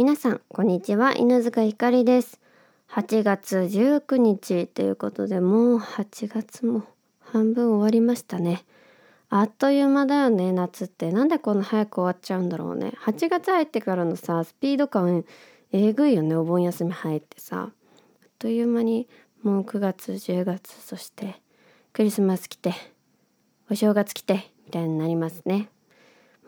皆さんこんにちは。犬塚ひかりです。8月19日ということでもう8月も半分終わりましたね。あっという間だよね。夏って。なんでこんな早く終わっちゃうんだろうね。8月入ってからのさスピード感えぐいよね。お盆休み入ってさ。あっという間にもう9月10月そしてクリスマス来てお正月来てみたいになりますね。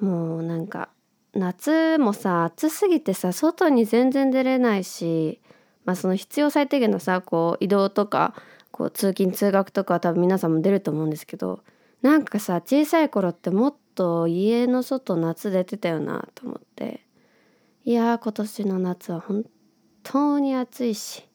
もうなんか夏もさ暑すぎてさ外に全然出れないしまあその必要最低限のさこう移動とかこう通勤通学とかは多分皆さんも出ると思うんですけどなんかさ小さい頃ってもっと家の外夏出てたよなと思って。いや今年の夏は本当に暑いし。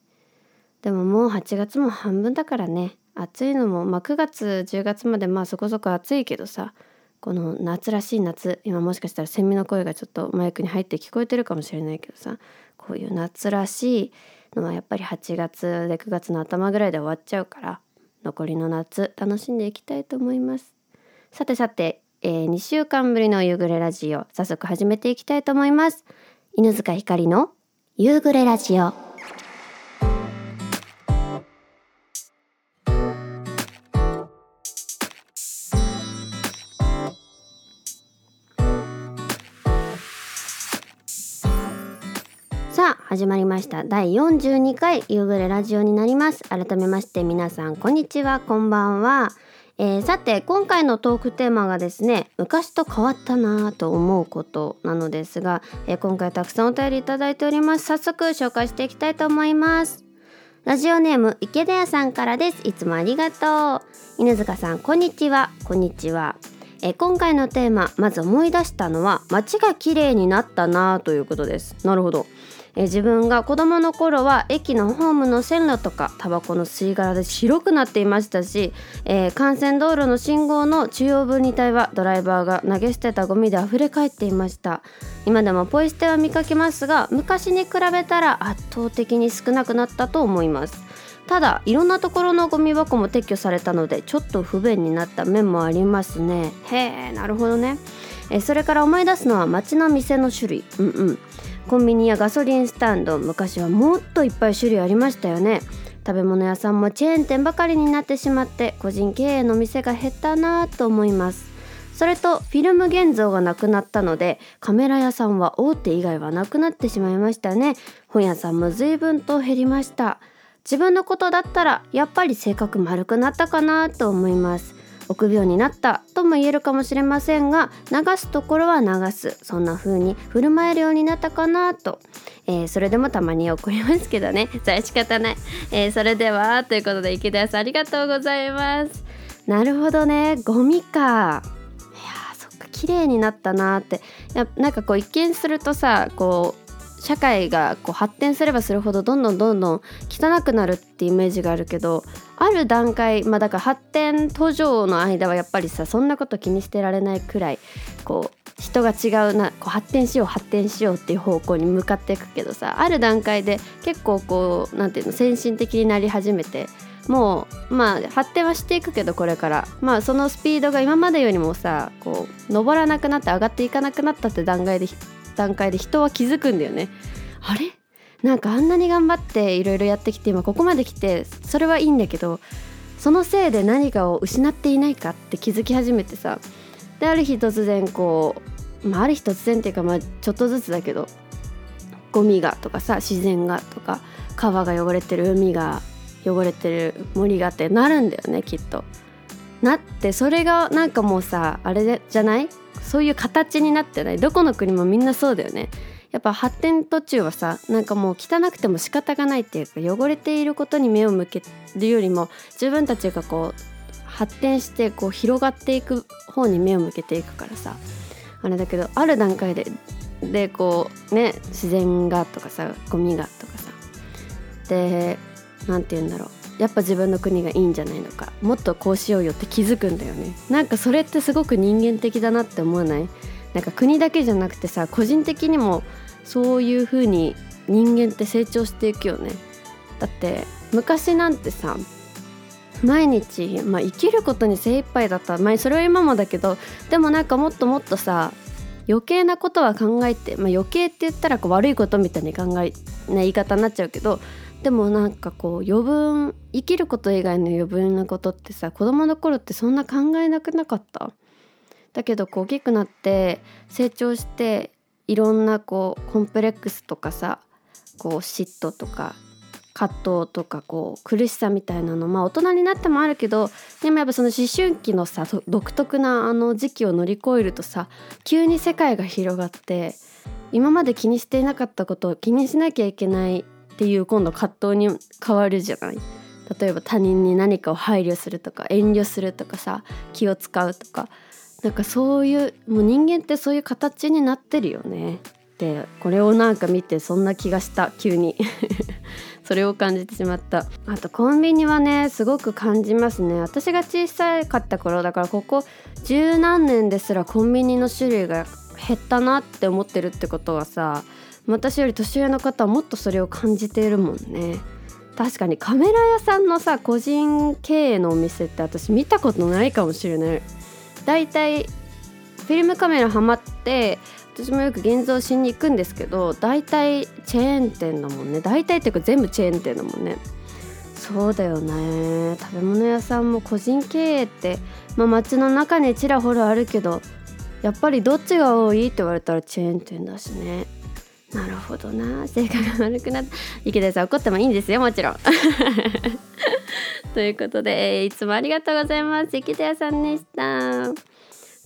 でももう8月も半分だからね。暑いのも、まあ、9月10月までまあそこそこ暑いけどさ。この夏らしい夏今もしかしたらセミの声がちょっとマイクに入って聞こえてるかもしれないけどさこういう夏らしいのはやっぱり8月で9月の頭ぐらいで終わっちゃうから残りの夏楽しんでいきたいと思います。さてさて、えー、2週間ぶりの夕暮れラジオ早速始めていきたいと思います。犬塚ひかりの夕暮れラジオ。始まりました。第42回夕暮れラジオになります。改めまして皆さんこんにちは。こんばんは、えー、さて今回のトークテーマがですね昔と変わったなぁと思うことなのですが、えー、今回たくさんお便りいただいております。早速紹介していきたいと思います。ラジオネーム池田屋さんからです。いつもありがとう。犬塚さんこんにちは。こんにちは。え今回のテーマまず思い出したのは街が綺麗になったなということです。なるほど。え自分が子供の頃は駅のホームの線路とかタバコの吸い殻で白くなっていましたし、えー、幹線道路の信号の中央分離帯はドライバーが投げ捨てたゴミで溢れ返っていました。今でもポイ捨ては見かけますが昔に比べたら圧倒的に少なくなったと思います。ただいろんなところのゴミ箱も撤去されたのでちょっと不便になった面もありますね。へえなるほどね。えそれから思い出すのは街の店の種類。うんうん。コンビニやガソリンスタンド昔はもっといっぱい種類ありましたよね。食べ物屋さんもチェーン店ばかりになってしまって個人経営の店が減ったなと思います。それとフィルム現像がなくなったのでカメラ屋さんは大手以外はなくなってしまいましたね。本屋さんも随分と減りました。自分のことだったらやっぱり性格丸くなったかなと思います。臆病になったとも言えるかもしれませんが流すところは流す。そんな風に振る舞えるようになったかなと、えー、それでもたまに怒りますけどね。それ仕方ない、えー、それではということで池田さんありがとうございます。なるほどね。ゴミか。いやそっか綺麗になったなって。やなんかこう一見するとさこう社会がこう発展すればするほどどんどんどんどん汚くなるってイメージがあるけどある段階まあだから発展途上の間はやっぱりさそんなこと気にしてられないくらいこう人が違うなこう発展しよう発展しようっていう方向に向かっていくけどさある段階で結構こう何て言うの先進的になり始めてもうまあ発展はしていくけどこれからまあそのスピードが今までよりもさこう登らなくなって上がっていかなくなったって段階で段階で人は気づくんだよね。あれ？なんかあんなに頑張っていろいろやってきて今ここまで来てそれはいいんだけどそのせいで何かを失っていないかって気づき始めてさである日突然こう、まあ、ある日突然っていうかまあちょっとずつだけどゴミがとかさ自然がとか川が汚れてる海が汚れてる森がってなるんだよねきっと。なってそれがなんかもうさあれじゃない？そういう形になってない？どこの国もみんなそうだよね。やっぱ発展途中はさなんかもう汚くても仕方がないっていうか汚れていることに目を向けるよりも自分たちがこう発展してこう広がっていく方に目を向けていくからさあれだけどある段階ででこうね自然がとかさゴミがとかさで何て言うんだろう。やっぱ自分の国がいいんじゃないのか。もっとこうしようよって気づくんだよね。なんかそれってすごく人間的だなって思わない？なんか国だけじゃなくてさ個人的にもそういう風に人間って成長していくよね。だって昔なんてさ毎日、まあ、生きることに精一杯だった。まあそれは今もだけどでもなんかもっともっとさ余計なことは考えて、まあ、余計って言ったらこう悪いことみたいに考えな言い方になっちゃうけどでもなんかこう余分生きること以外の余分なことってさ子供の頃ってそんな考えなくなかった？だけどこう大きくなって成長していろんなこうコンプレックスとかさこう嫉妬とか葛藤とかこう苦しさみたいなのまあ大人になってもあるけどでもやっぱその思春期のさ独特なあの時期を乗り越えるとさ急に世界が広がって今まで気にしていなかったことを気にしなきゃいけないっていう今度葛藤に変わるじゃない？例えば他人に何かを配慮するとか遠慮するとかさ気を使うとか。なんかそういうもう人間ってそういう形になってるよね。でこれをなんか見てそんな気がした急に。それを感じてしまった。あとコンビニはねすごく感じますね。私が小さかった頃だからここ十何年ですらコンビニの種類が減ったなって思ってるってことはさ私より年上の方はもっとそれを感じているもんね。確かにカメラ屋さんのさ個人経営のお店って私見たことないかもしれない。だいたいフィルムカメラハマって私もよく現像しに行くんですけど大体チェーン店だもんね。大体っていうか全部チェーン店だもんね。そうだよね。食べ物屋さんも個人経営って、まあ、街の中にちらほらあるけどやっぱりどっちが多いって言われたらチェーン店だしね。なるほどな。性格が悪くなった池田さん怒ってもいいんですよもちろん。ということで、えー、いつもありがとうございます。池田屋さんでした。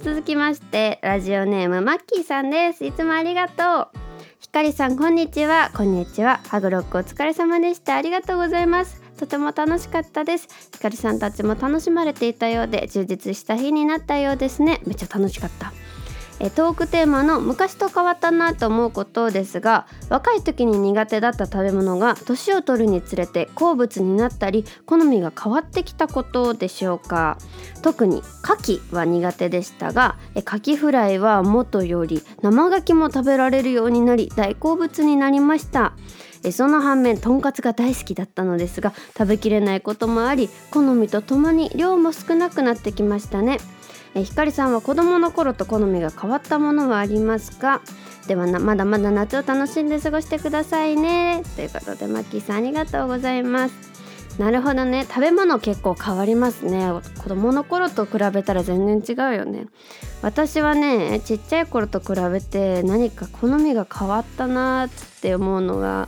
続きましてラジオネームマッキーさんです。いつもありがとう。ひかりさんこんにちは。こんにちは。ハグロックお疲れ様でした。ありがとうございます。とても楽しかったです。ひかりさんたちも楽しまれていたようで充実した日になったようですね。めっちゃ楽しかった。えトークテーマの昔と変わったなと思うことですが若い時に苦手だった食べ物が年を取るにつれて好物になったり好みが変わってきたことでしょうか。特に牡蠣は苦手でしたがえ牡蠣フライは元より生牡蠣も食べられるようになり大好物になりました。その反面とんかつが大好きだったのですが食べきれないこともあり好みとともに量も少なくなってきましたね。えひかりさんは子供の頃と好みが変わったものはありますか？ではまだまだ夏を楽しんで過ごしてくださいね。ということでマッキーさんありがとうございます。なるほどね。食べ物結構変わりますね。子供の頃と比べたら全然違うよね。私はねちっちゃい頃と比べて何か好みが変わったなって思うのが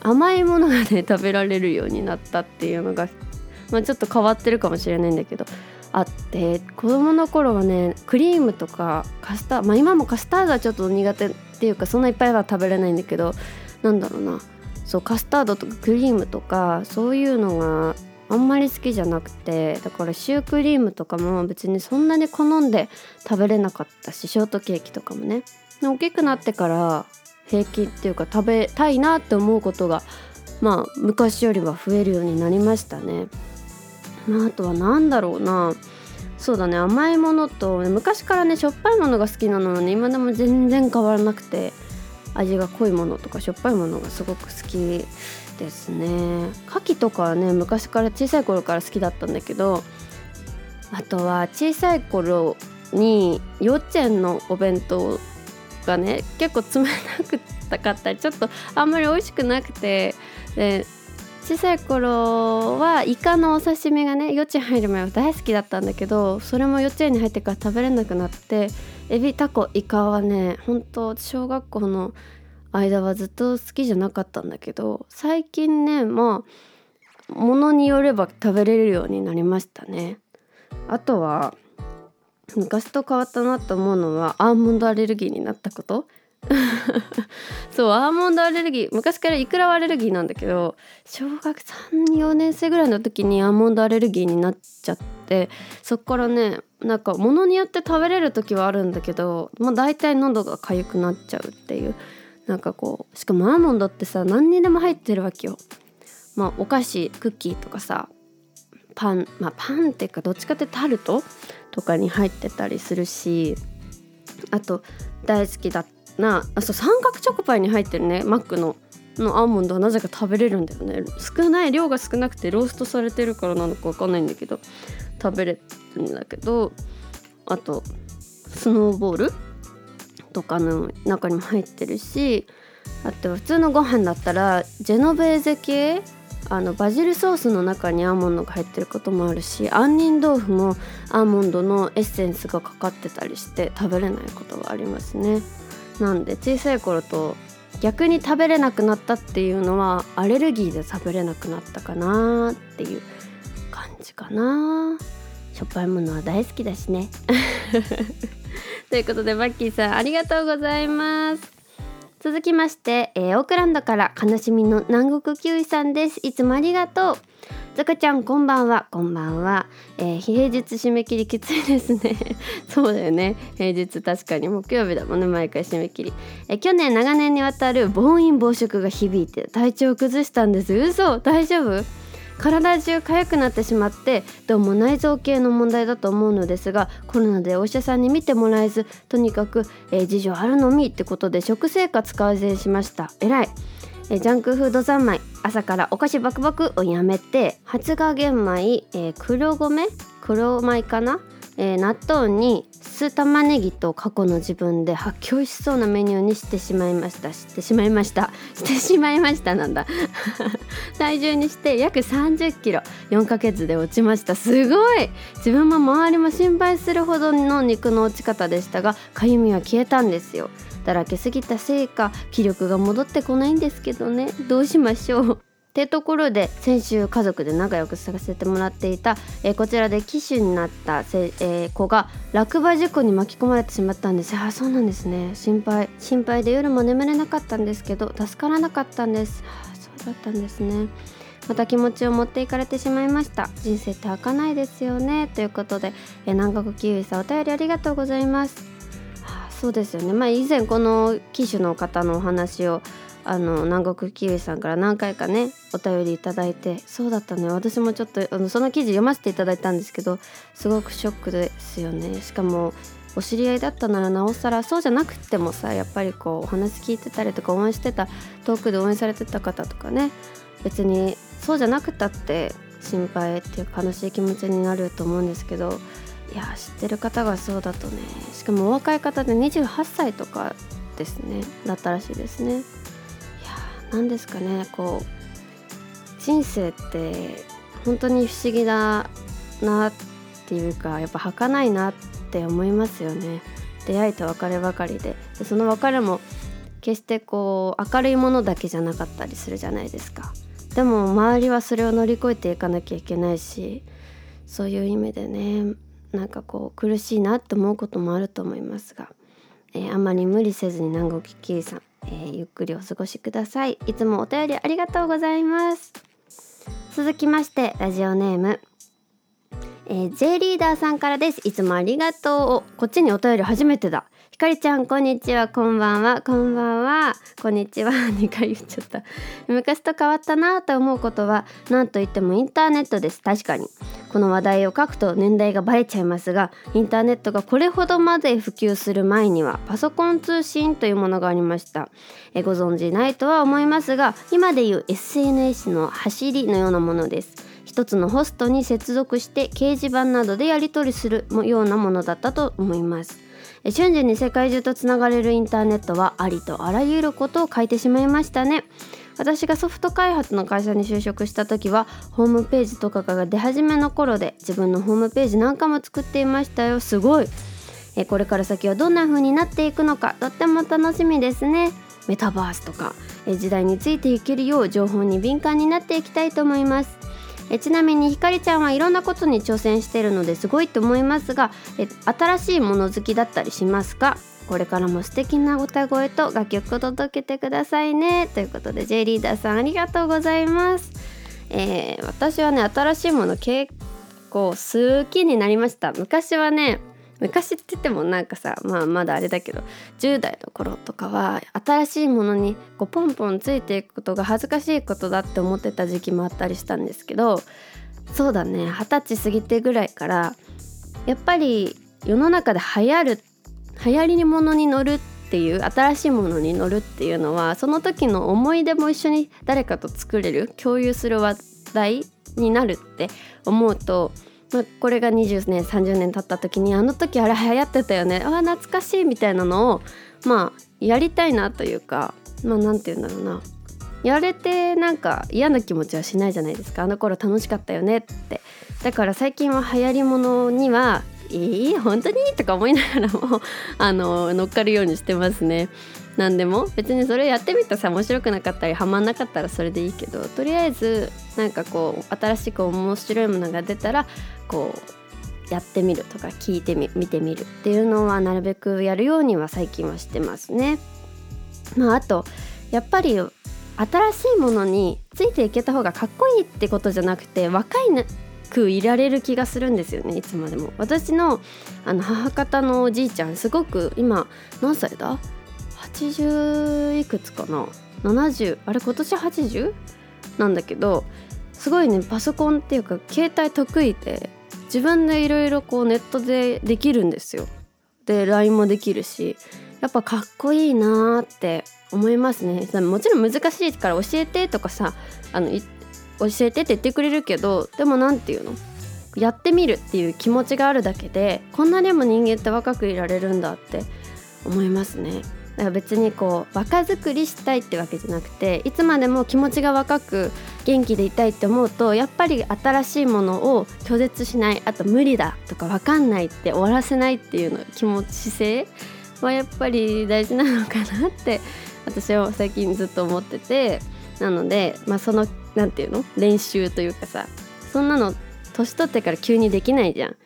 甘いものがね食べられるようになったっていうのが、まあ、ちょっと変わってるかもしれないんだけど。あって子供の頃はねクリームとかカスターまあ今もカスタードはちょっと苦手っていうかそんないっぱいは食べれないんだけどなんだろうなそうカスタードとかクリームとかそういうのがあんまり好きじゃなくてだからシュークリームとかも別にそんなに好んで食べれなかったしショートケーキとかもね大きくなってから平気っていうか食べたいなって思うことがまあ昔よりは増えるようになりましたね。まあ、あとは何だろうな。そうだね甘いものと昔からねしょっぱいものが好きなのはね今でも全然変わらなくて味が濃いものとかしょっぱいものがすごく好きですね。牡蠣とかはね昔から小さい頃から好きだったんだけどあとは小さい頃に幼稚園のお弁当がね結構冷たかったりちょっとあんまり美味しくなくてで小さい頃はイカのお刺身がね幼稚園入る前は大好きだったんだけどそれも幼稚園に入ってから食べれなくなってエビタコイカはね本当小学校の間はずっと好きじゃなかったんだけど最近ねまあものによれば食べれるようになりましたね。あとは昔と変わったなと思うのはアーモンドアレルギーになったこと。そうアーモンドアレルギー昔からイクラはアレルギーなんだけど小学34年生ぐらいの時にアーモンドアレルギーになっちゃってそっからねなんか物によって食べれる時はあるんだけどもう大体喉が痒くなっちゃうっていうなんかこうしかもアーモンドってさ何にでも入ってるわけよ。まあお菓子クッキーとかさパンまあパンっていうかどっちかってタルトとかに入ってたりするしあと大好きだったなあそう三角チョコパイに入ってるねマックの。のアーモンドはなぜか食べれるんだよね。少ない量が少なくてローストされてるからなのか分かんないんだけど食べれるんだけどあとスノーボールとかの中にも入ってるしあと普通のご飯だったらジェノベーゼ系あのバジルソースの中にアーモンドが入ってることもあるし杏仁豆腐もアーモンドのエッセンスがかかってたりして食べれないことがありますね。なんで小さい頃と逆に食べれなくなったっていうのはアレルギーで食べれなくなったかなっていう感じかな。しょっぱいものは大好きだしね。ということでバッキーさんありがとうございます。続きまして、えー、オークランドから悲しみの南国キウイさんです。いつもありがとう。ザカちゃんこんばんは。こんばんは、えー、平日締め切りきついですね。そうだよね。平日確かに木曜日だもんね毎回締め切り、えー、去年長年にわたる暴飲暴食が響いて体調を崩したんです。嘘！大丈夫？体中痒くなってしまってどうも内臓系の問題だと思うのですがコロナでお医者さんに見てもらえずとにかく、えー、事情あるのみってことで食生活改善しました。えらい。えジャンクフード三昧。朝からお菓子バクバクをやめて発芽玄米、えー、黒米？黒米かな？えー、納豆に酢玉ねぎと過去の自分で発狂しそうなメニューにしてしまいました。してしまいました。してしまいましたなんだ。体重にして約30キロ。4ヶ月で落ちました。すごい！自分も周りも心配するほどの肉の落ち方でしたがかゆみは消えたんですよ。だらけすぎたせいか気力が戻ってこないんですけどね。どうしましょう。ってところで先週家族で仲良くさせてもらっていた、えー、こちらで騎手になったせ、えー、子が落馬事故に巻き込まれてしまったんです。あそうなんですね。心配心配で夜も眠れなかったんですけど助からなかったんです。あそうだったんですね。また気持ちを持っていかれてしまいました。人生って儚いですよね。ということで、えー、南国キウイさんお便りありがとうございます。そうですよね。まあ以前この騎手の方のお話をあの南国キウイさんから何回かねお便りいただいてそうだったね私もちょっとあのその記事読ませていただいたんですけどすごくショックですよね。しかもお知り合いだったならなおさらそうじゃなくてもさやっぱりこうお話聞いてたりとか応援してた遠くで応援されてた方とかね別にそうじゃなくたって心配っていう悲しい気持ちになると思うんですけどや知ってる方がそうだとね。しかもお若い方で28歳とかですね。だったらしいですね。いや。何ですかね。こう人生って本当に不思議だなっていうかやっぱ儚いなって思いますよね。出会いと別ればかりで。でその別れも決してこう明るいものだけじゃなかったりするじゃないですか。でも周りはそれを乗り越えていかなきゃいけないしそういう意味でね。なんかこう苦しいなって思うこともあると思いますが、えー、あまり無理せずに南国キーさんえー、ゆっくりお過ごしください。いつもお便りありがとうございます。続きましてラジオネームえー、J リーダーさんからです。いつもありがとう。こっちにお便り初めてだ。かりちゃんこんにちは。こんばんは。こんばんは。こんにちは。2回言っちゃった。昔と変わったなと思うことは何と言ってもインターネットです。確かに。この話題を書くと年代がバレちゃいますがインターネットがこれほどまで普及する前にはパソコン通信というものがありました。えご存知ないとは思いますが今でいう SNS の走りのようなものです。一つのホストに接続して掲示板などでやり取りするようなものだったと思います。瞬時に世界中とつながれるインターネットはありとあらゆることを書いてしまいましたね。私がソフト開発の会社に就職した時はホームページとかが出始めの頃で自分のホームページなんかも作っていましたよ。すごい。えこれから先はどんな風になっていくのかとっても楽しみですね。メタバースとかえ時代についていけるよう情報に敏感になっていきたいと思います。えちなみにひかりちゃんはいろんなことに挑戦してるのですごいと思いますがえ新しいもの好きだったりしますか？これからも素敵な歌声と楽曲を届けてくださいね。ということで J リーダーさんありがとうございます、えー、私はね新しいもの結構好きになりました。昔はね昔って言ってもなんかさまあまだあれだけど10代の頃とかは新しいものにこうポンポンついていくことが恥ずかしいことだって思ってた時期もあったりしたんですけどそうだね二十歳過ぎてぐらいからやっぱり世の中で流行る流行りものに乗るっていう新しいものに乗るっていうのはその時の思い出も一緒に誰かと作れる共有する話題になるって思うと、まあ、これが20年30年経った時にあの時あれ流行ってたよねあ懐かしいみたいなのをまあやりたいなというかまあ何て言うんだろうなやれてなんか嫌な気持ちはしないじゃないですかあの頃楽しかったよねってだから最近は流行り物には「えー、本当に?」とか思いながらもあの乗っかるようにしてますね。何でも？別にそれやってみたらさ面白くなかったりハマんなかったらそれでいいけどとりあえずなんかこう新しく面白いものが出たらこうやってみるとか聞いてみ見てみるっていうのはなるべくやるようには最近はしてますね。まあ、あとやっぱり新しいものについていけた方がかっこいいってことじゃなくて若いくいられる気がするんですよねいつまでも。私のあの母方のおじいちゃんすごく今何歳だ？80いくつかな？70あれ今年 80? なんだけどすごいねパソコンっていうか携帯得意で自分でいろいろこうネットでできるんですよ。で LINE もできるしやっぱかっこいいなーって思いますねもちろん難しいから教えてとかさあの教えてって言ってくれるけどでも何て言うの？やってみるっていう気持ちがあるだけでこんなにも人間って若くいられるんだって思いますね。だから別にこう若作りしたいってわけじゃなくていつまでも気持ちが若く元気でいたいって思うとやっぱり新しいものを拒絶しないあと無理だとか分かんないって終わらせないっていうの気持ち姿勢はやっぱり大事なのかなって私は最近ずっと思ってて なので、まあ、その何て言うの？練習というかさそんなの年取ってから急にできないじゃん。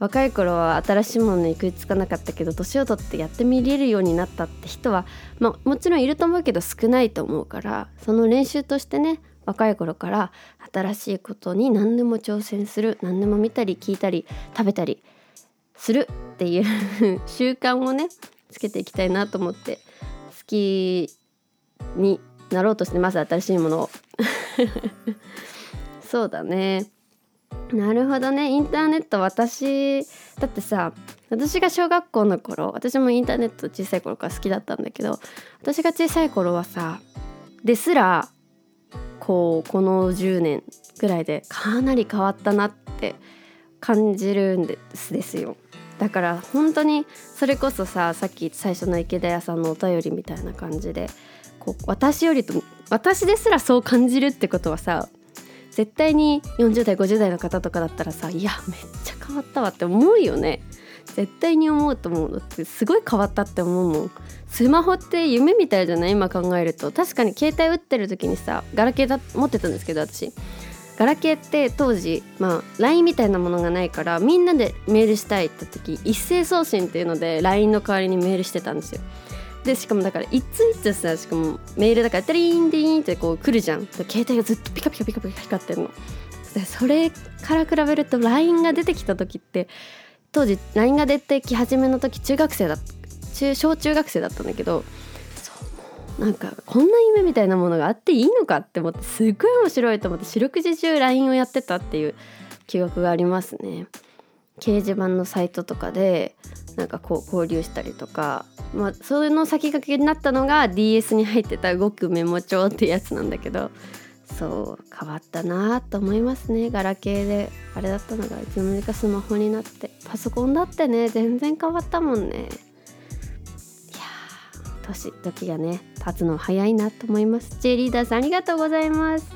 若い頃は新しいものに食いつかなかったけど年を取ってやってみれるようになったって人は、まあ、もちろんいると思うけど少ないと思うからその練習としてね若い頃から新しいことに何でも挑戦する何でも見たり聞いたり食べたりするっていう習慣をねつけていきたいなと思って好きになろうとしてまず新しいものを。そうだね。なるほどね。インターネット私だってさ私が小学校の頃私もインターネット小さい頃から好きだったんだけど私が小さい頃はさですらこうこの10年ぐらいでかなり変わったなって感じるんですですよ。だから本当にそれこそささっき最初の池田屋さんのお便りみたいな感じでこう私よりと私ですらそう感じるってことはさ絶対に40代50代の方とかだったらさいやめっちゃ変わったわって思うよね。絶対に思うと思うの。ってすごい変わったって思うもん。スマホって夢みたいじゃない？今考えると。確かに携帯打ってる時にさガラケーだ持ってたんですけど私。ガラケーって当時まあ LINE みたいなものがないからみんなでメールしたいって時一斉送信っていうので LINE の代わりにメールしてたんですよ。でしかもだからいついつさしかもメールだからテリーンディーンってこう来るじゃん携帯がずっとピカピカピカピカ光ってんのでそれから比べると LINE が出てきた時って当時 LINE が出てき始めの時中学生だ中小中学生だったんだけどそうなんかこんな夢みたいなものがあっていいのかって思ってすっごい面白いと思って四六時中 LINE をやってたっていう記憶がありますね。掲示板のサイトとかでなんかこう交流したりとか、まあ、その先駆けになったのが DS に入ってた動くメモ帳ってやつなんだけどそう変わったなと思いますね。ガラケーで。あれだったのがいつの間にかスマホになって。パソコンだってね全然変わったもんね。いや年時がね経つの早いなと思います。J リーダーさんありがとうございます。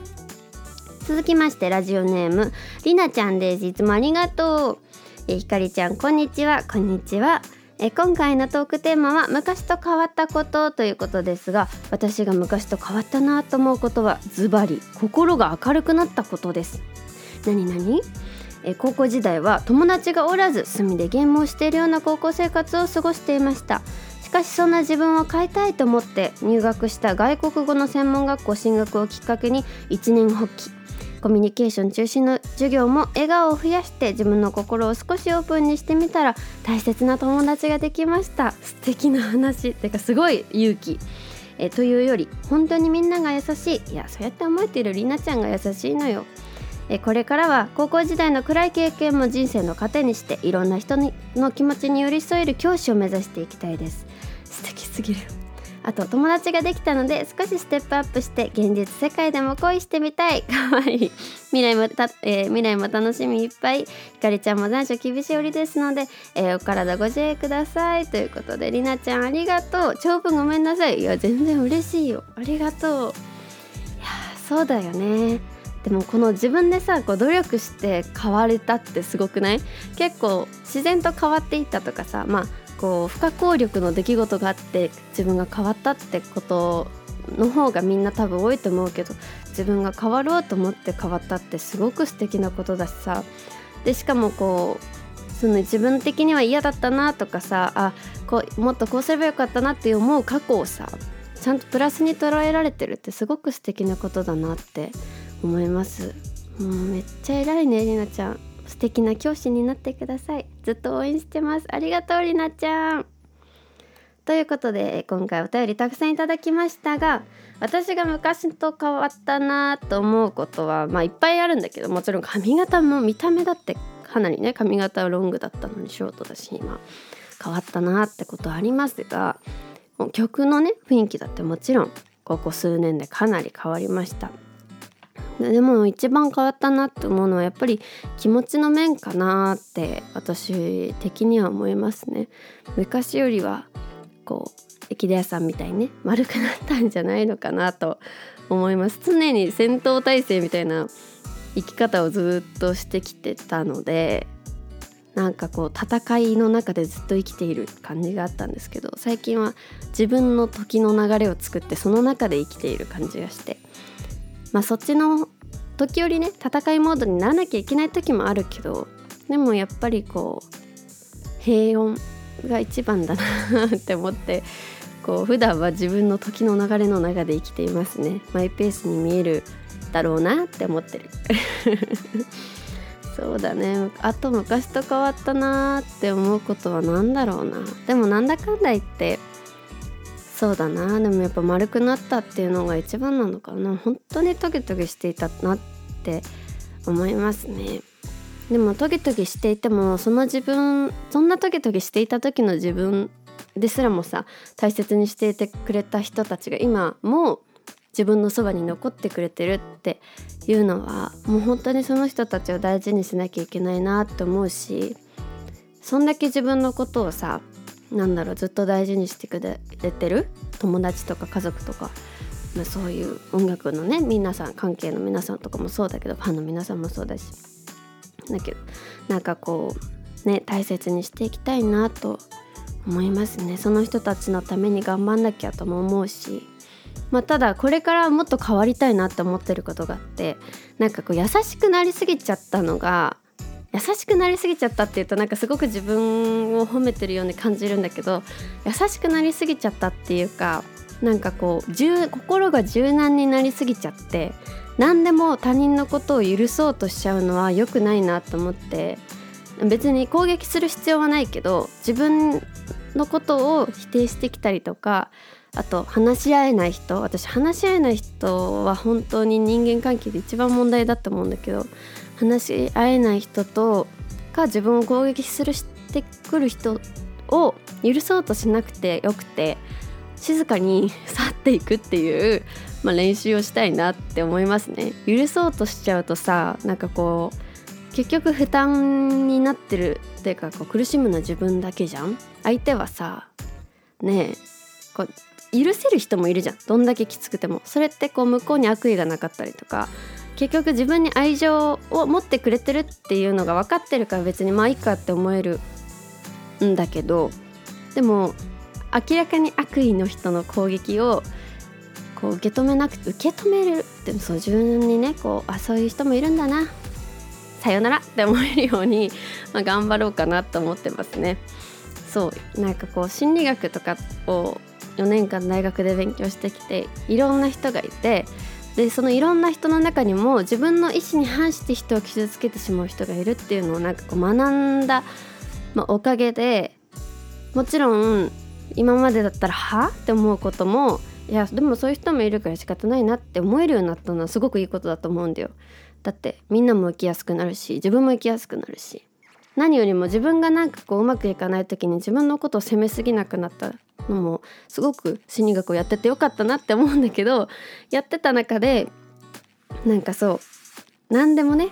続きましてラジオネームりなちゃんです。いつもありがとう。えひかりちゃんこんにちは。こんにちは。え今回のトークテーマは昔と変わったことということですが私が昔と変わったなと思うことはズバリ心が明るくなったことです。何何？え高校時代は友達がおらず隅でゲームをしているような高校生活を過ごしていました。しかしそんな自分を変えたいと思って入学した外国語の専門学校進学をきっかけに一年発起。コミュニケーション中心の授業も笑顔を増やして自分の心を少しオープンにしてみたら大切な友達ができました。素敵な話。ってかすごい勇気。えというより本当にみんなが優しい。いやそうやって思えているりなちゃんが優しいのよ。えこれからは高校時代の暗い経験も人生の糧にしていろんな人の気持ちに寄り添える教師を目指していきたいです。素敵すぎる。あと友達ができたので少しステップアップして現実世界でも恋してみたい。かわい。い未来もた、えー、未来も楽しみいっぱい。ひかりちゃんも残暑厳しい折ですので、えー、お体ご自愛ください。ということでりなちゃんありがとう。長文ごめんなさい。いや全然嬉しいよ。ありがとう。いやそうだよね。でもこの自分でさこう努力して変われたってすごくない？結構自然と変わっていったとかさまあこう不可抗力の出来事があって自分が変わったってことの方がみんな多分多いと思うけど自分が変わろうと思って変わったってすごく素敵なことだしさ。でしかもこうその自分的には嫌だったなとかさあこうもっとこうすればよかったなって思う過去をさちゃんとプラスに捉えられてるってすごく素敵なことだなって思います。もうめっちゃ偉いねりなちゃん。素敵な教師になってください。ずっと応援してます。ありがとうりなちゃん。ということで今回お便りたくさんいただきましたが私が昔と変わったなと思うことはまあいっぱいあるんだけどもちろん髪型も見た目だってかなりね髪型はロングだったのにショートだし今変わったなってことありますが曲のね雰囲気だってもちろんここ数年でかなり変わりました。でも一番変わったなって思うのはやっぱり気持ちの面かなって私的には思いますね。昔よりはこう駅田屋さんみたいにね丸くなったんじゃないのかなと思います。常に戦闘態勢みたいな生き方をずっとしてきてたのでなんかこう戦いの中でずっと生きている感じがあったんですけど最近は自分の時の流れを作ってその中で生きている感じがしてまあそっちの時折ね戦いモードにならなきゃいけない時もあるけどでもやっぱりこう平穏が一番だなって思ってこう普段は自分の時の流れの中で生きていますね。マイペースに見えるだろうなって思ってる。そうだね。あと昔と変わったなって思うことは何だろうな。でもなんだかんだ言ってそうだな。でもやっぱ丸くなったっていうのが一番なのかな。本当にトゲトゲしていたなって思いますね。でもトゲトゲしていてもその自分そんなトゲトゲしていた時の自分ですらもさ大切にしていてくれた人たちが今も自分のそばに残ってくれてるっていうのはもう本当にその人たちを大事にしなきゃいけないなって思うしそんだけ自分のことをさなんだろうずっと大事にしてくれてる？友達とか家族とか、まあ、そういう音楽のね皆さん関係の皆さんとかもそうだけどファンの皆さんもそうだし。だけどなんかこうね大切にしていきたいなと思いますね。その人たちのために頑張んなきゃとも思うし。まあ、ただこれからもっと変わりたいなって思ってることがあってなんかこう優しくなりすぎちゃったのが優しくなりすぎちゃったっていうとなんかすごく自分を褒めてるように感じるんだけど優しくなりすぎちゃったっていうかなんかこう心が柔軟になりすぎちゃって何でも他人のことを許そうとしちゃうのは良くないなと思って別に攻撃する必要はないけど自分のことを否定してきたりとかあと話し合えない人私話し合えない人は本当に人間関係で一番問題だと思うんだけど話し合えない人とか自分を攻撃するしてくる人を許そうとしなくてよくて静かに 去っていくっていう、まあ、練習をしたいなって思いますね。許そうとしちゃうとさなんかこう結局負担になってるっていうかこう苦しむのは自分だけじゃん。相手はさねえこう許せる人もいるじゃん。どんだけきつくても。それってこう向こうに悪意がなかったりとか結局自分に愛情を持ってくれてるっていうのが分かってるから別にまあいいかって思えるんだけどでも明らかに悪意の人の攻撃をこう受け止めなくて受け止めるでもそう自分にねこうあそういう人もいるんだなさよならって思えるように、まあ、頑張ろうかなと思ってますね。そうなんかこう心理学とかを4年間大学で勉強してきていろんな人がいてでそのいろんな人の中にも自分の意思に反して人を傷つけてしまう人がいるっていうのをなんかこう学んだ、まあ、おかげでもちろん今までだったらはって思うこともいやでもそういう人もいるから仕方ないなって思えるようになったのはすごくいいことだと思うんだよ。だってみんなも生きやすくなるし自分も生きやすくなるし何よりも自分がなんかこううまくいかない時に自分のことを責めすぎなくなったのもすごく心理学をやっててよかったなって思うんだけど やってた中でなんかそう何でもね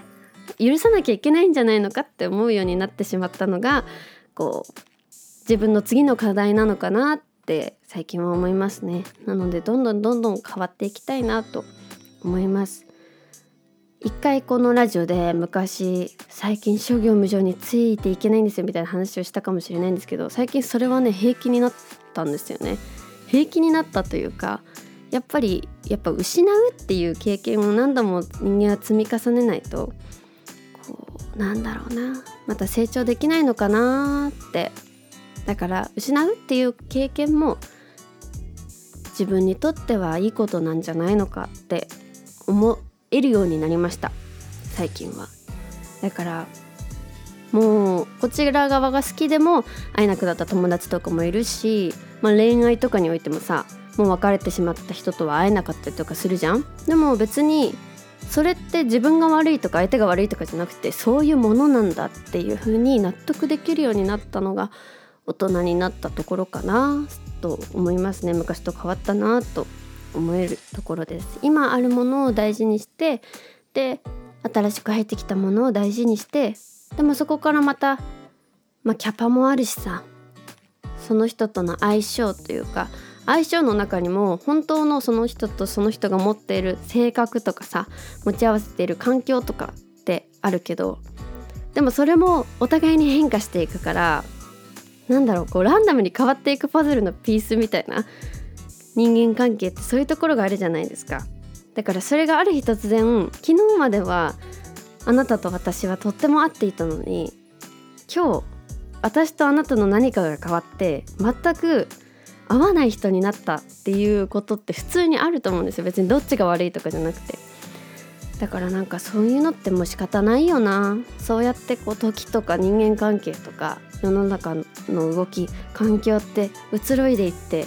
許さなきゃいけないんじゃないのかって思うようになってしまったのがこう自分の次の課題なのかなって最近は思いますね。なのでどんどんどんどん変わっていきたいなと思います。一回このラジオで昔最近諸行無常についていけないんですよみたいな話をしたかもしれないんですけど最近それはね平気になったんですよね。平気になったというかやっぱりやっぱ失うっていう経験を何度も人間は積み重ねないとこうなんだろうなまた成長できないのかなって。だから失うっていう経験も自分にとってはいいことなんじゃないのかって思えるようになりました。最近は。だからもうこちら側が好きでも会えなくなった友達とかもいるし、まあ、恋愛とかにおいてもさもう別れてしまった人とは会えなかったりとかするじゃん。でも別にそれって自分が悪いとか相手が悪いとかじゃなくてそういうものなんだっていう風に納得できるようになったのが大人になったところかなと思いますね。昔と変わったなと。思えるところです。今あるものを大事にしてで新しく入ってきたものを大事にしてでもそこからまたまあキャパもあるしさその人との相性というか相性の中にも本当のその人とその人が持っている性格とかさ持ち合わせている環境とかってあるけどでもそれもお互いに変化していくからなんだろうこうランダムに変わっていくパズルのピースみたいな人間関係ってそういうところがあるじゃないですか。だからそれがある日突然昨日まではあなたと私はとっても合っていたのに今日私とあなたの何かが変わって全く合わない人になったっていうことって普通にあると思うんですよ。別にどっちが悪いとかじゃなくて。だからなんかそういうのってもう仕方ないよな。そうやってこう時とか人間関係とか世の中の動き環境って移ろいでいって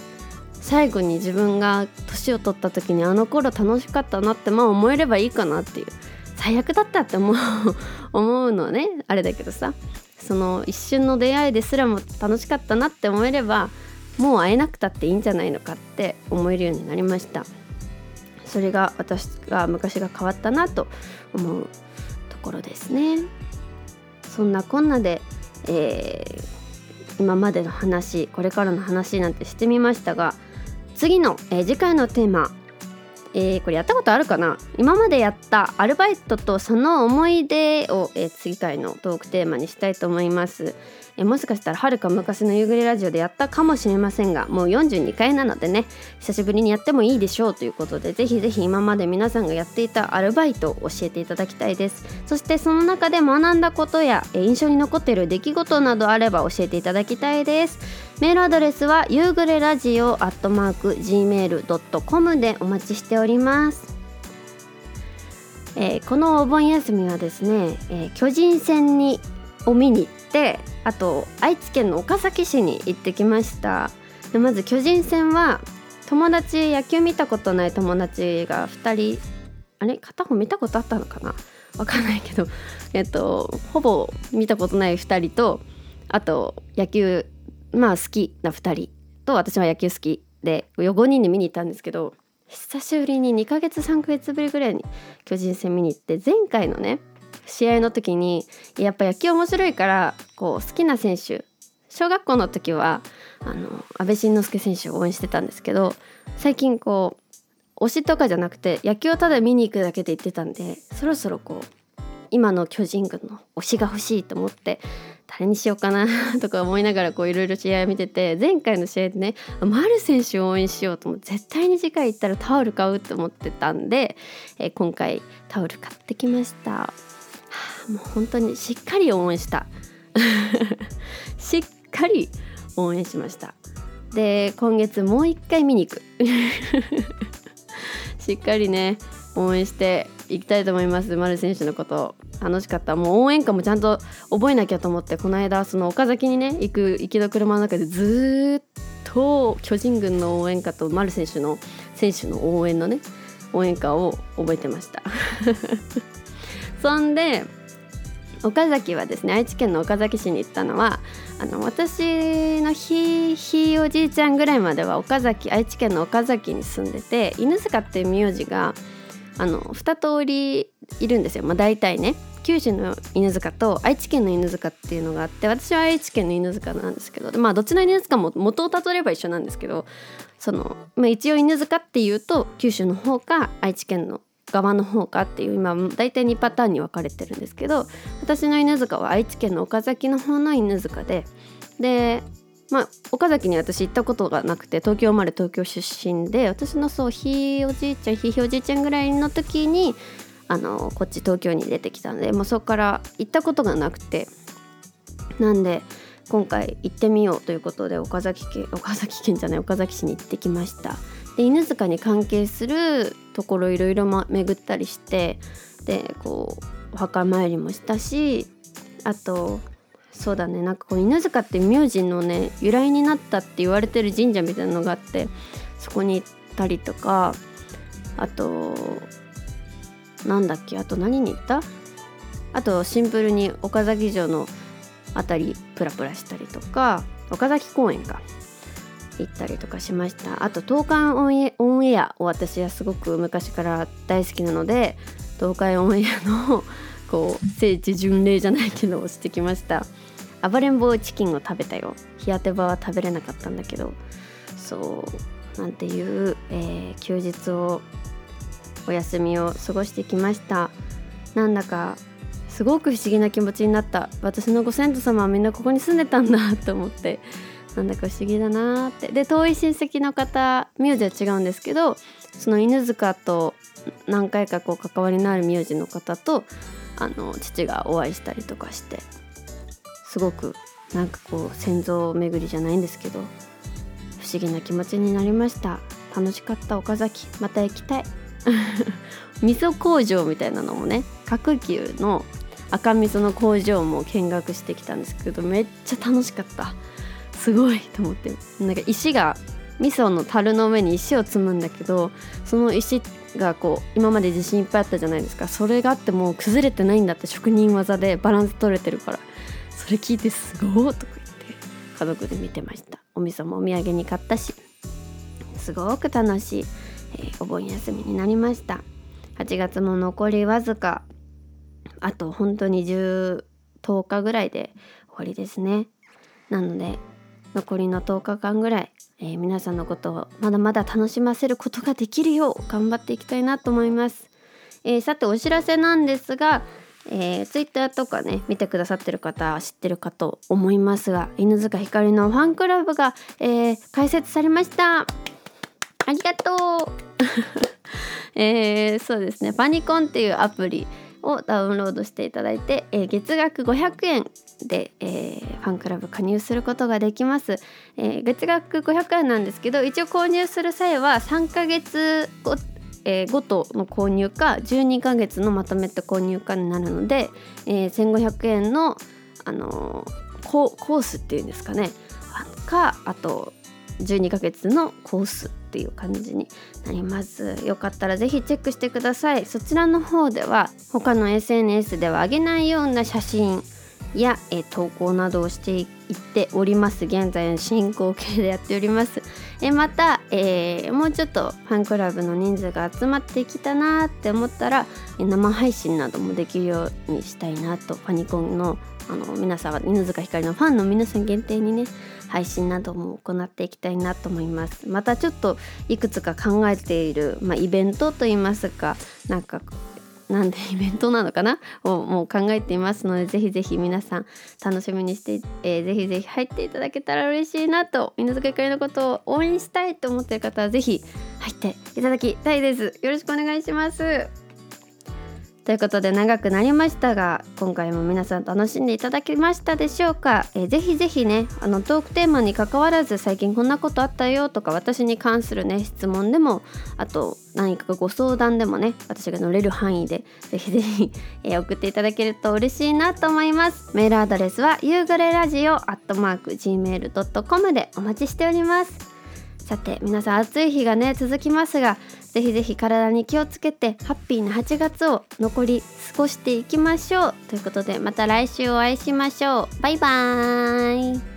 最後に自分が年を取った時にあの頃楽しかったなってまあ思えればいいかなっていう最悪だったって思う 思うのはね。あれだけどさ。その一瞬の出会いですらも楽しかったなって思えればもう会えなくたっていいんじゃないのかって思えるようになりました。それが私が昔が変わったなと思うところですね。そんなこんなでえー、今までの話これからの話なんてしてみましたが次の、えー、次回のテーマ、えー、これやったことあるかな？今までやったアルバイトとその思い出を、え次回のトークテーマにしたいと思います。えもしかしたらはるか昔の夕暮れラジオでやったかもしれませんがもう42回なのでね久しぶりにやってもいいでしょうということでぜひぜひ今まで皆さんがやっていたアルバイトを教えていただきたいです。そしてその中で学んだことや印象に残っている出来事などあれば教えていただきたいです。メールアドレスは夕暮れラジオアットマーク gmail.com でお待ちしております。えー、このお盆休みはですね、えー、巨人戦にを見に行ってあと愛知県の岡崎市に行ってきました。でまず巨人戦は友達野球見たことない友達が2人あれ？片方見たことあったのかな？わかんないけどえっとほぼ見たことない2人とあと野球まあ好きな2人と私は野球好きで5人で見に行ったんですけど久しぶりに2ヶ月3ヶ月ぶりぐらいに巨人戦見に行って前回のね試合の時にやっぱ野球面白いからこう好きな選手小学校の時はあの安倍晋之助選手を応援してたんですけど最近こう推しとかじゃなくて野球をただ見に行くだけで言ってたんでそろそろこう今の巨人軍の推しが欲しいと思って誰にしようかな とか思いながらこういろいろ試合を見てて前回の試合でね丸選手を応援しようと思って絶対に次回行ったらタオル買うと思ってたんで、え、今回タオル買ってきました。もう本当にしっかり応援した。しっかり応援しました。で今月もう一回見に行く。しっかりね応援していきたいと思います。丸選手のこと。楽しかった。もう応援歌もちゃんと覚えなきゃと思ってこの間その岡崎にね行く行きの車の中でずっと巨人軍の応援歌と丸選手の選手の応援のね応援歌を覚えてました。そんで岡崎はですね愛知県の岡崎市に行ったのはあの私のひひおじいちゃんぐらいまでは岡崎愛知県の岡崎に住んでて犬塚っていう名字があの2通りいるんですよ、まあ、大体ね。九州の犬塚と愛知県の犬塚っていうのがあって私は愛知県の犬塚なんですけどまあどっちの犬塚も元をたどれば一緒なんですけどその、まあ、一応犬塚っていうと九州の方か愛知県の側の方かっていう今大体2パターンに分かれてるんですけど私の犬塚は愛知県の岡崎の方の犬塚ででまあ岡崎に私行ったことがなくて東京生まれ東京出身で私のそうひいおじいちゃんひいおじいちゃんぐらいの時にあのこっち東京に出てきたのでもうそこから行ったことがなくてなんで今回行ってみようということで岡崎県岡崎県じゃない岡崎市に行ってきました。で犬塚に関係するところいろいろ巡ったりしてでこうお墓参りもしたしあとそうだねなんかこう犬塚って名字のね由来になったって言われてる神社みたいなのがあってそこに行ったりとかあとなんだっけあと何に行った？あとシンプルに岡崎城の辺りプラプラしたりとか岡崎公園か。行ったりとかしました。あと東海オンエオンエアを私はすごく昔から大好きなので東海オンエアのこう聖地巡礼じゃないけどをしてきました。暴れん坊チキンを食べたよ。日当て場は食べれなかったんだけど。そうなんていう、えー、休日をお休みを過ごしてきました。なんだかすごく不思議な気持ちになった。私のご先祖様はみんなここに住んでたんだと思って。なんだか不思議だなって。で遠い親戚の方名字は違うんですけどその犬塚と何回かこう関わりのある名字の方とあの父がお会いしたりとかしてすごくなんかこう先祖巡りじゃないんですけど不思議な気持ちになりました。楽しかった岡崎。また行きたい。味噌工場みたいなのもね角球の赤味噌の工場も見学してきたんですけどめっちゃ楽しかった。すごいと思って。なんか石が味噌の樽の上に石を積むんだけどその石がこう今まで地震いっぱいあったじゃないですか。それがあっても崩れてないんだって職人技でバランス取れてるから。それ聞いてすごいとか言って家族で見てました。お味噌もお土産に買ったしすごく楽しい、えー、お盆休みになりました。8月も残りわずか。あと本当に10 10日ぐらいで終わりですね。なので残りの10日間ぐらい、えー、皆さんのことをまだまだ楽しませることができるよう頑張っていきたいなと思います。えー、さてお知らせなんですが、えー、ツイッターとかね見てくださってる方知ってるかと思いますが犬塚ひかりのファンクラブが、えー、開設されました。ありがとう。えー、そうですね。パニコンっていうアプリをダウンロードしていただいて、えー、月額500円で、えー、ファンクラブ加入することができます、えー、月額500円なんですけど一応購入する際は3ヶ月ご,、えー、ごとの購入か12ヶ月のまとめて購入かになるので、えー、1500円の、あのー、コースっていうんですかねかあと12ヶ月のコースっていう感じになります。よかったらぜひチェックしてください。そちらの方では他の SNS では上げないような写真や、え投稿などをしていっております。現在進行形でやっております。えまた、えー、もうちょっとファンクラブの人数が集まってきたなって思ったら生配信などもできるようにしたいなと。ファニコンのあの皆さん犬塚ひかりのファンの皆さん限定にね配信なども行っていきたいなと思います。またちょっといくつか考えている、まあ、イベントといいますかなんかなんで イベントなのかな？をもう考えていますのでぜひぜひ皆さん楽しみにして、えー、ぜひぜひ入っていただけたら嬉しいなと犬塚ゆかりのことを応援したいと思ってる方はぜひ入っていただきたいです。よろしくお願いします。ということで長くなりましたが今回も皆さん楽しんでいただけましたでしょうか、えー、ぜひぜひねあのトークテーマにかかわらず最近こんなことあったよとか私に関するね質問でもあと何かご相談でもね私が乗れる範囲でぜひぜひ、えー、送っていただけると嬉しいなと思います。メールアドレスは夕暮れラジオ gmail.com でお待ちしております。さて皆さん暑い日がね続きますがぜひぜひ体に気をつけてハッピーな8月を残り過ごしていきましょう。ということでまた来週お会いしましょう。バイバーイ。